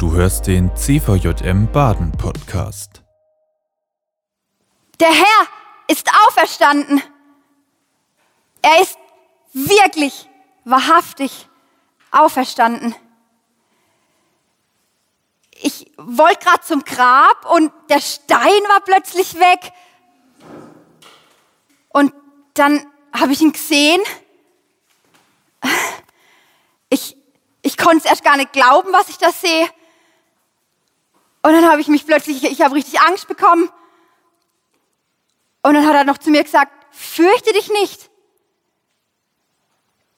Du hörst den CVJM Baden Podcast. Der Herr ist auferstanden. Er ist wirklich, wahrhaftig auferstanden. Ich wollte gerade zum Grab und der Stein war plötzlich weg. Und dann habe ich ihn gesehen. Ich, ich konnte es erst gar nicht glauben, was ich da sehe. Und dann habe ich mich plötzlich, ich habe richtig Angst bekommen. Und dann hat er noch zu mir gesagt, fürchte dich nicht.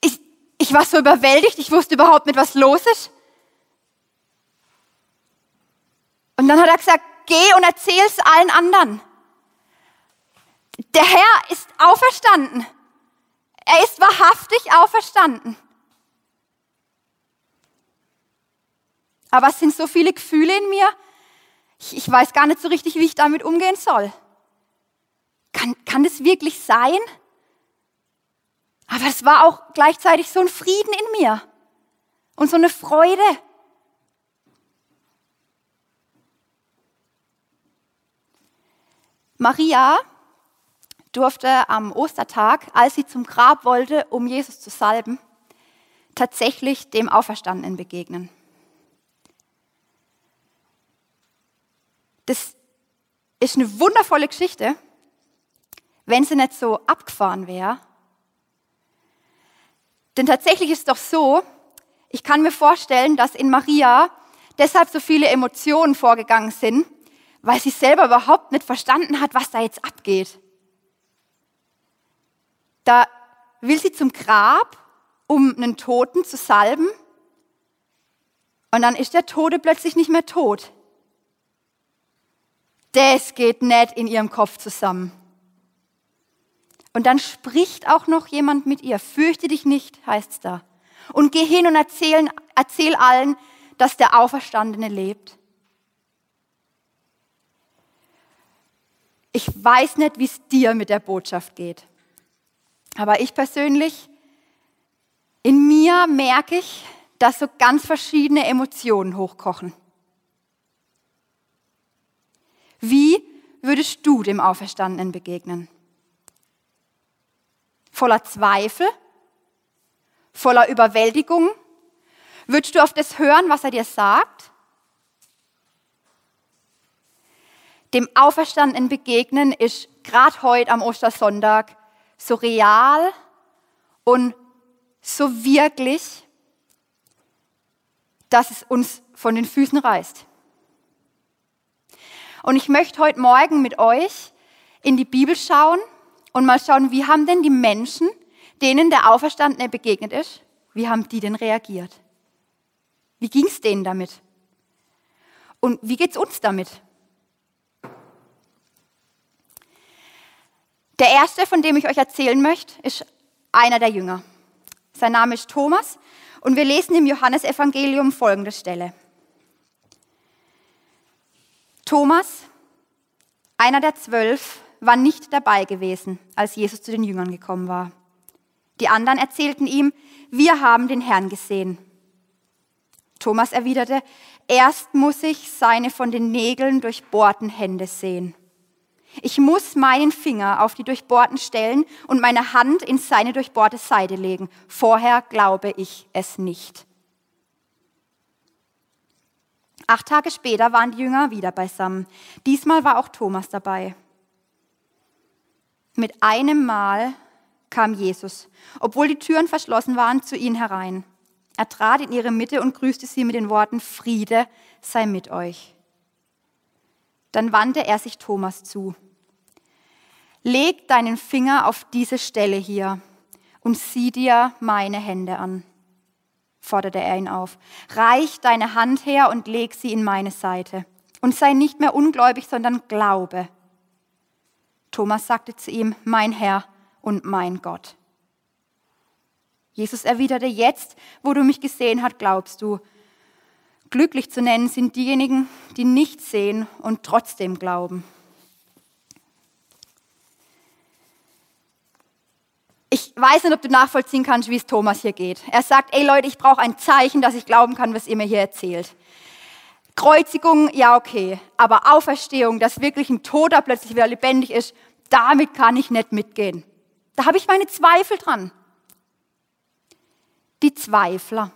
Ich, ich war so überwältigt, ich wusste überhaupt nicht, was los ist. Und dann hat er gesagt, geh und erzähl es allen anderen. Der Herr ist auferstanden. Er ist wahrhaftig auferstanden. Aber es sind so viele Gefühle in mir, ich, ich weiß gar nicht so richtig, wie ich damit umgehen soll. Kann, kann das wirklich sein? Aber es war auch gleichzeitig so ein Frieden in mir und so eine Freude. Maria durfte am Ostertag, als sie zum Grab wollte, um Jesus zu salben, tatsächlich dem Auferstandenen begegnen. Das ist eine wundervolle Geschichte, wenn sie nicht so abgefahren wäre. Denn tatsächlich ist es doch so, ich kann mir vorstellen, dass in Maria deshalb so viele Emotionen vorgegangen sind, weil sie selber überhaupt nicht verstanden hat, was da jetzt abgeht. Da will sie zum Grab, um einen Toten zu salben, und dann ist der Tote plötzlich nicht mehr tot. Das geht nicht in ihrem Kopf zusammen. Und dann spricht auch noch jemand mit ihr. Fürchte dich nicht, heißt es da. Und geh hin und erzähl, erzähl allen, dass der Auferstandene lebt. Ich weiß nicht, wie es dir mit der Botschaft geht. Aber ich persönlich, in mir merke ich, dass so ganz verschiedene Emotionen hochkochen. Wie würdest du dem Auferstandenen begegnen? Voller Zweifel? Voller Überwältigung? Würdest du auf das hören, was er dir sagt? Dem Auferstandenen begegnen ist gerade heute am Ostersonntag so real und so wirklich, dass es uns von den Füßen reißt. Und ich möchte heute Morgen mit euch in die Bibel schauen und mal schauen, wie haben denn die Menschen, denen der Auferstandene begegnet ist, wie haben die denn reagiert? Wie ging es denen damit? Und wie geht es uns damit? Der erste, von dem ich euch erzählen möchte, ist einer der Jünger. Sein Name ist Thomas und wir lesen im Johannesevangelium folgende Stelle. Thomas, einer der zwölf, war nicht dabei gewesen, als Jesus zu den Jüngern gekommen war. Die anderen erzählten ihm, wir haben den Herrn gesehen. Thomas erwiderte, erst muss ich seine von den Nägeln durchbohrten Hände sehen. Ich muss meinen Finger auf die durchbohrten Stellen und meine Hand in seine durchbohrte Seite legen. Vorher glaube ich es nicht. Acht Tage später waren die Jünger wieder beisammen. Diesmal war auch Thomas dabei. Mit einem Mal kam Jesus, obwohl die Türen verschlossen waren, zu ihnen herein. Er trat in ihre Mitte und grüßte sie mit den Worten, Friede sei mit euch. Dann wandte er sich Thomas zu. Leg deinen Finger auf diese Stelle hier und sieh dir meine Hände an forderte er ihn auf. Reich deine Hand her und leg sie in meine Seite. Und sei nicht mehr ungläubig, sondern glaube. Thomas sagte zu ihm, mein Herr und mein Gott. Jesus erwiderte, jetzt, wo du mich gesehen hast, glaubst du. Glücklich zu nennen sind diejenigen, die nicht sehen und trotzdem glauben. Ich weiß nicht, ob du nachvollziehen kannst, wie es Thomas hier geht. Er sagt, ey Leute, ich brauche ein Zeichen, dass ich glauben kann, was ihr mir hier erzählt. Kreuzigung, ja okay, aber Auferstehung, dass wirklich ein Toter plötzlich wieder lebendig ist, damit kann ich nicht mitgehen. Da habe ich meine Zweifel dran. Die Zweifler.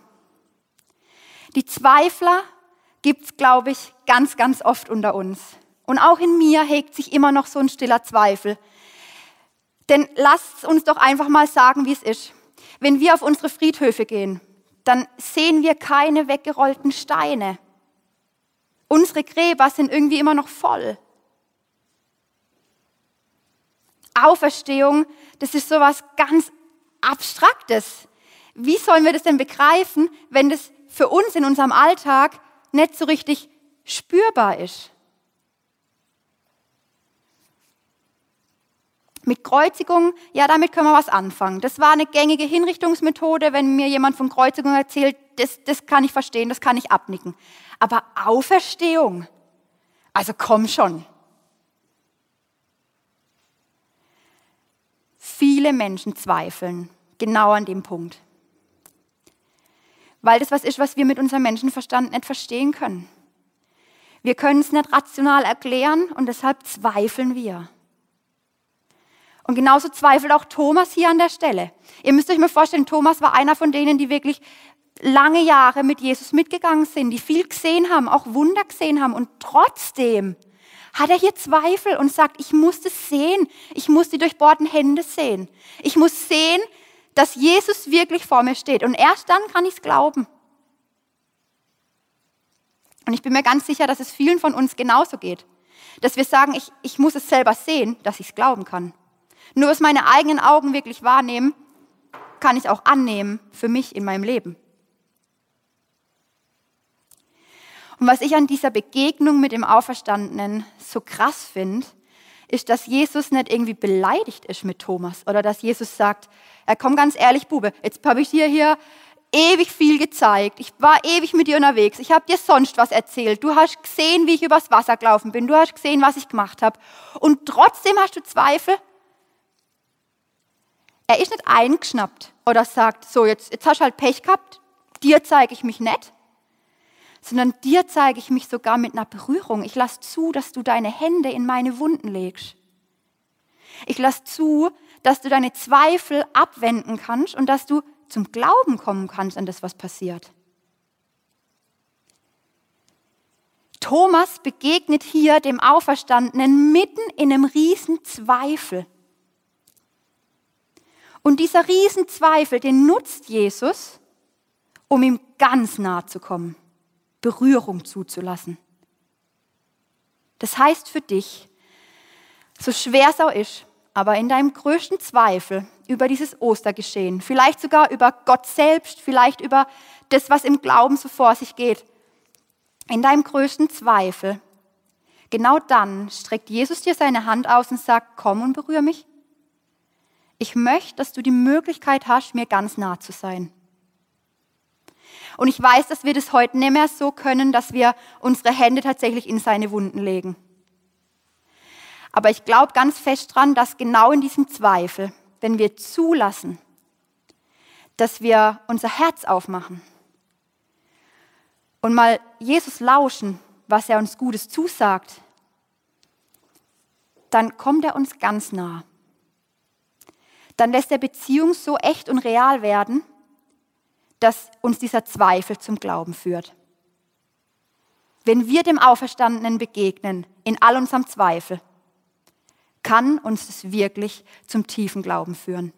Die Zweifler gibt es, glaube ich, ganz, ganz oft unter uns. Und auch in mir hegt sich immer noch so ein stiller Zweifel. Denn lasst uns doch einfach mal sagen, wie es ist. Wenn wir auf unsere Friedhöfe gehen, dann sehen wir keine weggerollten Steine. Unsere Gräber sind irgendwie immer noch voll. Auferstehung, das ist so was ganz Abstraktes. Wie sollen wir das denn begreifen, wenn das für uns in unserem Alltag nicht so richtig spürbar ist? Mit Kreuzigung, ja, damit können wir was anfangen. Das war eine gängige Hinrichtungsmethode. Wenn mir jemand von Kreuzigung erzählt, das, das kann ich verstehen, das kann ich abnicken. Aber Auferstehung, also komm schon. Viele Menschen zweifeln genau an dem Punkt. Weil das was ist, was wir mit unserem Menschenverstand nicht verstehen können. Wir können es nicht rational erklären und deshalb zweifeln wir. Und genauso zweifelt auch Thomas hier an der Stelle. Ihr müsst euch mal vorstellen, Thomas war einer von denen, die wirklich lange Jahre mit Jesus mitgegangen sind, die viel gesehen haben, auch Wunder gesehen haben. Und trotzdem hat er hier Zweifel und sagt, ich muss das sehen. Ich muss die durchbohrten Hände sehen. Ich muss sehen, dass Jesus wirklich vor mir steht. Und erst dann kann ich es glauben. Und ich bin mir ganz sicher, dass es vielen von uns genauso geht. Dass wir sagen, ich, ich muss es selber sehen, dass ich es glauben kann. Nur was meine eigenen Augen wirklich wahrnehmen, kann ich auch annehmen für mich in meinem Leben. Und was ich an dieser Begegnung mit dem Auferstandenen so krass finde, ist, dass Jesus nicht irgendwie beleidigt ist mit Thomas oder dass Jesus sagt, er komm ganz ehrlich, Bube, jetzt habe ich dir hier ewig viel gezeigt. Ich war ewig mit dir unterwegs. Ich habe dir sonst was erzählt. Du hast gesehen, wie ich übers Wasser gelaufen bin. Du hast gesehen, was ich gemacht habe. Und trotzdem hast du Zweifel. Er ist nicht eingeschnappt oder sagt, so, jetzt, jetzt hast du halt Pech gehabt, dir zeige ich mich nicht, sondern dir zeige ich mich sogar mit einer Berührung. Ich lasse zu, dass du deine Hände in meine Wunden legst. Ich lasse zu, dass du deine Zweifel abwenden kannst und dass du zum Glauben kommen kannst an das, was passiert. Thomas begegnet hier dem Auferstandenen mitten in einem riesen Zweifel. Und dieser Riesenzweifel, den nutzt Jesus, um ihm ganz nahe zu kommen, Berührung zuzulassen. Das heißt für dich, so schwer es auch ist, aber in deinem größten Zweifel über dieses Ostergeschehen, vielleicht sogar über Gott selbst, vielleicht über das, was im Glauben so vor sich geht, in deinem größten Zweifel, genau dann streckt Jesus dir seine Hand aus und sagt, komm und berühre mich. Ich möchte, dass du die Möglichkeit hast, mir ganz nah zu sein. Und ich weiß, dass wir das heute nicht mehr so können, dass wir unsere Hände tatsächlich in seine Wunden legen. Aber ich glaube ganz fest dran, dass genau in diesem Zweifel, wenn wir zulassen, dass wir unser Herz aufmachen und mal Jesus lauschen, was er uns Gutes zusagt, dann kommt er uns ganz nah dann lässt der Beziehung so echt und real werden, dass uns dieser Zweifel zum Glauben führt. Wenn wir dem Auferstandenen begegnen, in all unserem Zweifel, kann uns das wirklich zum tiefen Glauben führen.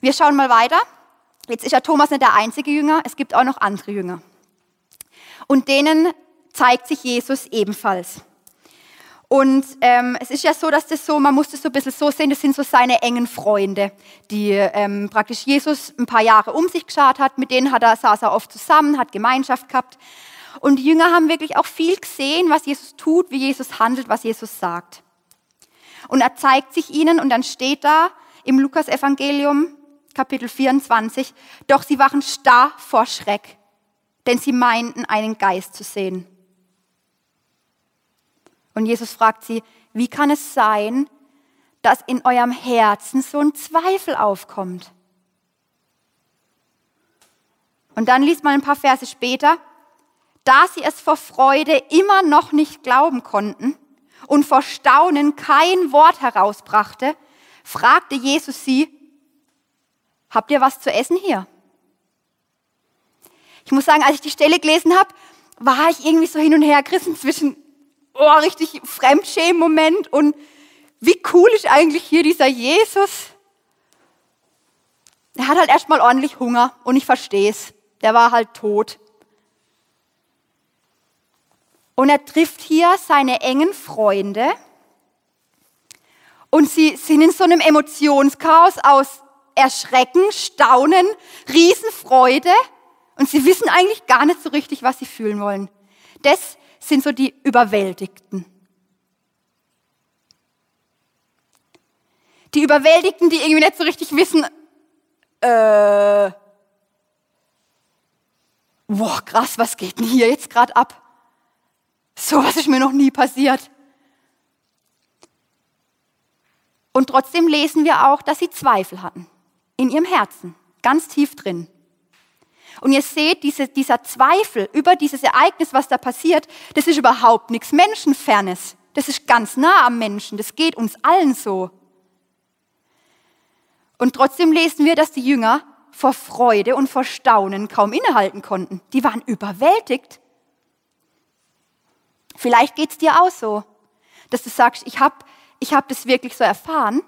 Wir schauen mal weiter. Jetzt ist ja Thomas nicht der einzige Jünger, es gibt auch noch andere Jünger. Und denen zeigt sich Jesus ebenfalls. Und ähm, es ist ja so, dass das so, man muss das so ein bisschen so sehen, das sind so seine engen Freunde, die ähm, praktisch Jesus ein paar Jahre um sich geschaut hat, mit denen hat er, saß er oft zusammen, hat Gemeinschaft gehabt. Und die Jünger haben wirklich auch viel gesehen, was Jesus tut, wie Jesus handelt, was Jesus sagt. Und er zeigt sich ihnen und dann steht da im Lukas-Evangelium, Kapitel 24, doch sie waren starr vor Schreck, denn sie meinten, einen Geist zu sehen. Und Jesus fragt sie, wie kann es sein, dass in eurem Herzen so ein Zweifel aufkommt? Und dann liest man ein paar Verse später, da sie es vor Freude immer noch nicht glauben konnten und vor Staunen kein Wort herausbrachte, fragte Jesus sie, habt ihr was zu essen hier? Ich muss sagen, als ich die Stelle gelesen habe, war ich irgendwie so hin und her gerissen zwischen, oh, richtig Fremdschämen-Moment und wie cool ist eigentlich hier dieser Jesus? Er hat halt erstmal ordentlich Hunger und ich verstehe es. Der war halt tot. Und er trifft hier seine engen Freunde. Und sie sind in so einem Emotionschaos aus Erschrecken, Staunen, Riesenfreude. Und sie wissen eigentlich gar nicht so richtig, was sie fühlen wollen. Das sind so die Überwältigten. Die Überwältigten, die irgendwie nicht so richtig wissen, äh, boah, krass, was geht denn hier jetzt gerade ab? So was ist mir noch nie passiert. Und trotzdem lesen wir auch, dass sie Zweifel hatten in ihrem Herzen, ganz tief drin. Und ihr seht, diese, dieser Zweifel über dieses Ereignis, was da passiert, das ist überhaupt nichts Menschenfernes. Das ist ganz nah am Menschen. Das geht uns allen so. Und trotzdem lesen wir, dass die Jünger vor Freude und vor Staunen kaum innehalten konnten. Die waren überwältigt. Vielleicht geht es dir auch so, dass du sagst, ich habe ich hab das wirklich so erfahren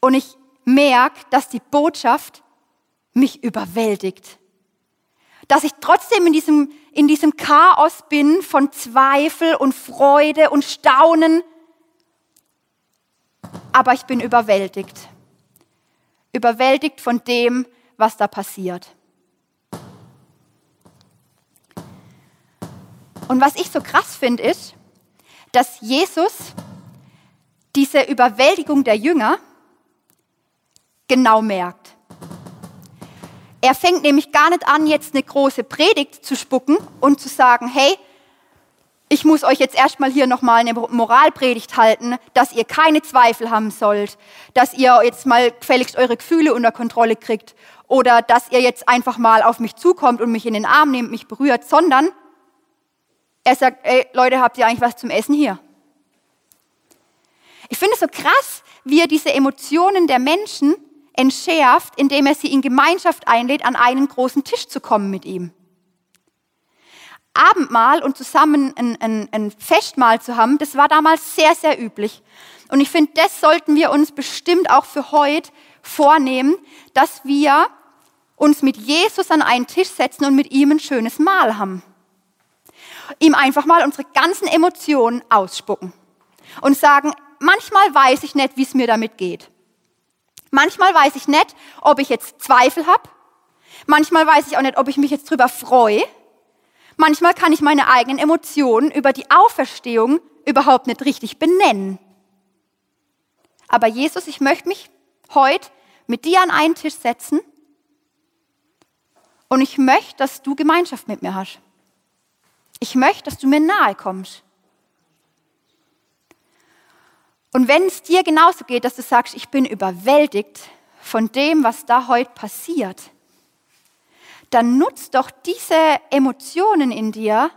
und ich merke, dass die Botschaft mich überwältigt. Dass ich trotzdem in diesem, in diesem Chaos bin von Zweifel und Freude und Staunen, aber ich bin überwältigt. Überwältigt von dem, was da passiert. Und was ich so krass finde, ist, dass Jesus diese Überwältigung der Jünger genau merkt. Er fängt nämlich gar nicht an, jetzt eine große Predigt zu spucken und zu sagen, hey, ich muss euch jetzt erstmal hier nochmal eine Moralpredigt halten, dass ihr keine Zweifel haben sollt, dass ihr jetzt mal gefälligst eure Gefühle unter Kontrolle kriegt oder dass ihr jetzt einfach mal auf mich zukommt und mich in den Arm nehmt, mich berührt, sondern er sagt, ey Leute, habt ihr eigentlich was zum Essen hier? Ich finde es so krass, wie er diese Emotionen der Menschen entschärft, indem er sie in Gemeinschaft einlädt, an einen großen Tisch zu kommen mit ihm. Abendmahl und zusammen ein, ein, ein Festmahl zu haben, das war damals sehr, sehr üblich. Und ich finde, das sollten wir uns bestimmt auch für heute vornehmen, dass wir uns mit Jesus an einen Tisch setzen und mit ihm ein schönes Mahl haben ihm einfach mal unsere ganzen Emotionen ausspucken und sagen, manchmal weiß ich nicht, wie es mir damit geht. Manchmal weiß ich nicht, ob ich jetzt Zweifel habe. Manchmal weiß ich auch nicht, ob ich mich jetzt drüber freue. Manchmal kann ich meine eigenen Emotionen über die Auferstehung überhaupt nicht richtig benennen. Aber Jesus, ich möchte mich heute mit dir an einen Tisch setzen und ich möchte, dass du Gemeinschaft mit mir hast. Ich möchte, dass du mir nahe kommst. Und wenn es dir genauso geht, dass du sagst, ich bin überwältigt von dem, was da heute passiert, dann nutzt doch diese Emotionen in dir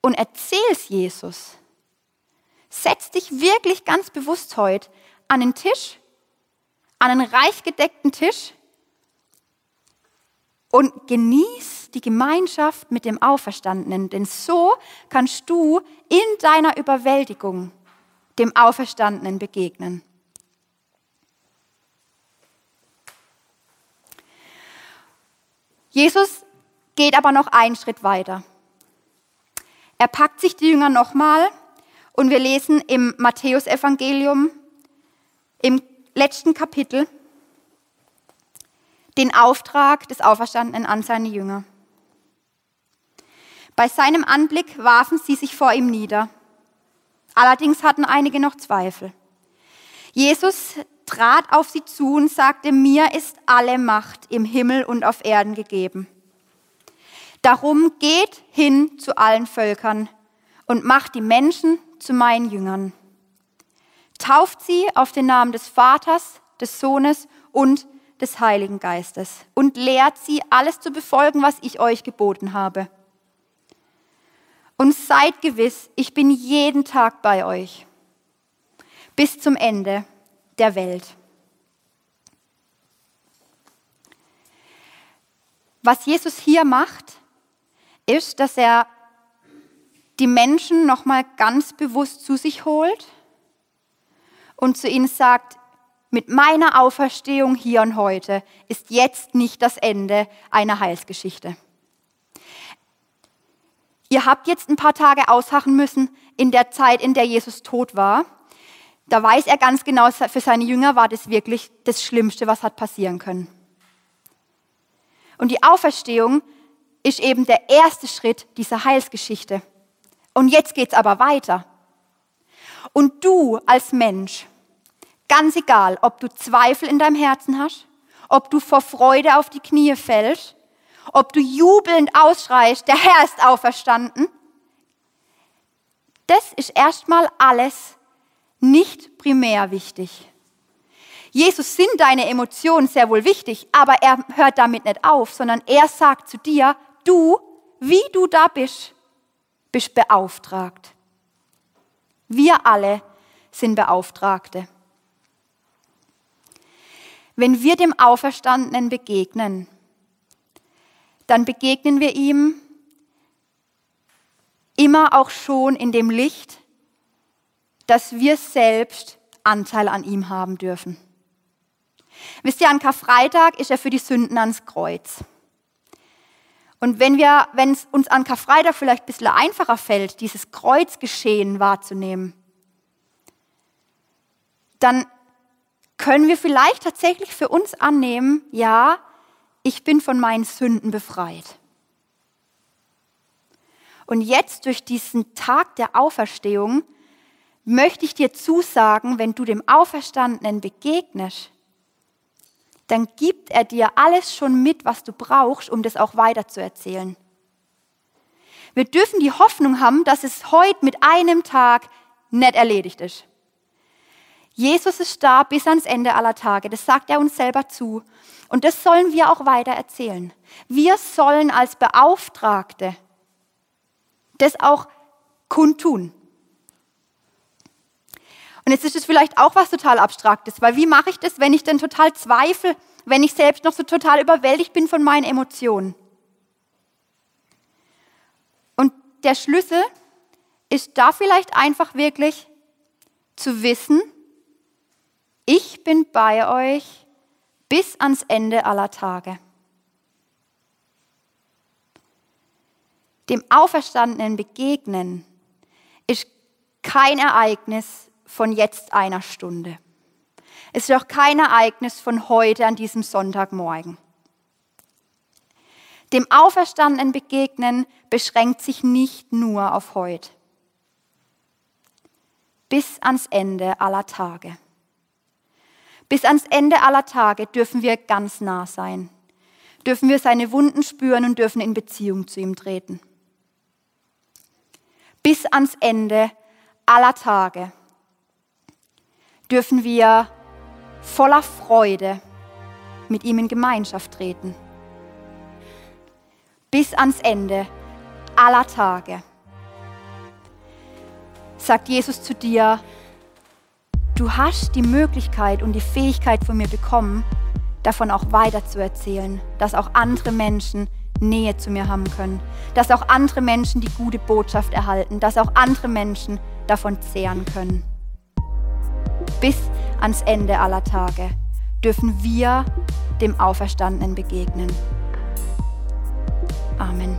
und erzähl's Jesus. Setz dich wirklich ganz bewusst heute an den Tisch, an einen reich gedeckten Tisch und genieß die Gemeinschaft mit dem Auferstandenen, denn so kannst du in deiner Überwältigung dem Auferstandenen begegnen. Jesus geht aber noch einen Schritt weiter. Er packt sich die Jünger nochmal und wir lesen im Matthäusevangelium im letzten Kapitel den Auftrag des Auferstandenen an seine Jünger. Bei seinem Anblick warfen sie sich vor ihm nieder. Allerdings hatten einige noch Zweifel. Jesus trat auf sie zu und sagte, mir ist alle Macht im Himmel und auf Erden gegeben. Darum geht hin zu allen Völkern und macht die Menschen zu meinen Jüngern. Tauft sie auf den Namen des Vaters, des Sohnes und des Heiligen Geistes und lehrt sie, alles zu befolgen, was ich euch geboten habe. Und seid gewiss, ich bin jeden Tag bei euch, bis zum Ende der Welt. Was Jesus hier macht, ist, dass er die Menschen nochmal ganz bewusst zu sich holt und zu ihnen sagt, mit meiner Auferstehung hier und heute ist jetzt nicht das Ende einer Heilsgeschichte. Ihr habt jetzt ein paar Tage ausharren müssen in der Zeit, in der Jesus tot war. Da weiß er ganz genau, für seine Jünger war das wirklich das Schlimmste, was hat passieren können. Und die Auferstehung ist eben der erste Schritt dieser Heilsgeschichte. Und jetzt geht's aber weiter. Und du als Mensch, ganz egal, ob du Zweifel in deinem Herzen hast, ob du vor Freude auf die Knie fällst, ob du jubelnd ausschreist, der Herr ist auferstanden, das ist erstmal alles nicht primär wichtig. Jesus sind deine Emotionen sehr wohl wichtig, aber er hört damit nicht auf, sondern er sagt zu dir, du, wie du da bist, bist beauftragt. Wir alle sind Beauftragte. Wenn wir dem Auferstandenen begegnen, dann begegnen wir ihm immer auch schon in dem Licht, dass wir selbst Anteil an ihm haben dürfen. Wisst ihr, an Karfreitag ist er für die Sünden ans Kreuz. Und wenn wir, wenn es uns an Karfreitag vielleicht ein bisschen einfacher fällt, dieses Kreuzgeschehen wahrzunehmen, dann können wir vielleicht tatsächlich für uns annehmen, ja, ich bin von meinen Sünden befreit. Und jetzt durch diesen Tag der Auferstehung möchte ich dir zusagen, wenn du dem Auferstandenen begegnest, dann gibt er dir alles schon mit, was du brauchst, um das auch weiterzuerzählen. Wir dürfen die Hoffnung haben, dass es heute mit einem Tag nicht erledigt ist. Jesus ist da bis ans Ende aller Tage. Das sagt er uns selber zu. Und das sollen wir auch weiter erzählen. Wir sollen als Beauftragte das auch kundtun. Und jetzt ist es vielleicht auch was total Abstraktes, weil wie mache ich das, wenn ich denn total zweifle, wenn ich selbst noch so total überwältigt bin von meinen Emotionen? Und der Schlüssel ist da vielleicht einfach wirklich zu wissen, ich bin bei euch bis ans Ende aller Tage. Dem Auferstandenen begegnen ist kein Ereignis, von jetzt einer Stunde. Es ist auch kein Ereignis von heute an diesem Sonntagmorgen. Dem Auferstandenen begegnen beschränkt sich nicht nur auf heute. Bis ans Ende aller Tage. Bis ans Ende aller Tage dürfen wir ganz nah sein. Dürfen wir seine Wunden spüren und dürfen in Beziehung zu ihm treten. Bis ans Ende aller Tage dürfen wir voller Freude mit ihm in Gemeinschaft treten. Bis ans Ende aller Tage. Sagt Jesus zu dir, du hast die Möglichkeit und die Fähigkeit von mir bekommen, davon auch weiter zu erzählen, dass auch andere Menschen Nähe zu mir haben können, dass auch andere Menschen die gute Botschaft erhalten, dass auch andere Menschen davon zehren können bis ans Ende aller Tage dürfen wir dem Auferstandenen begegnen. Amen.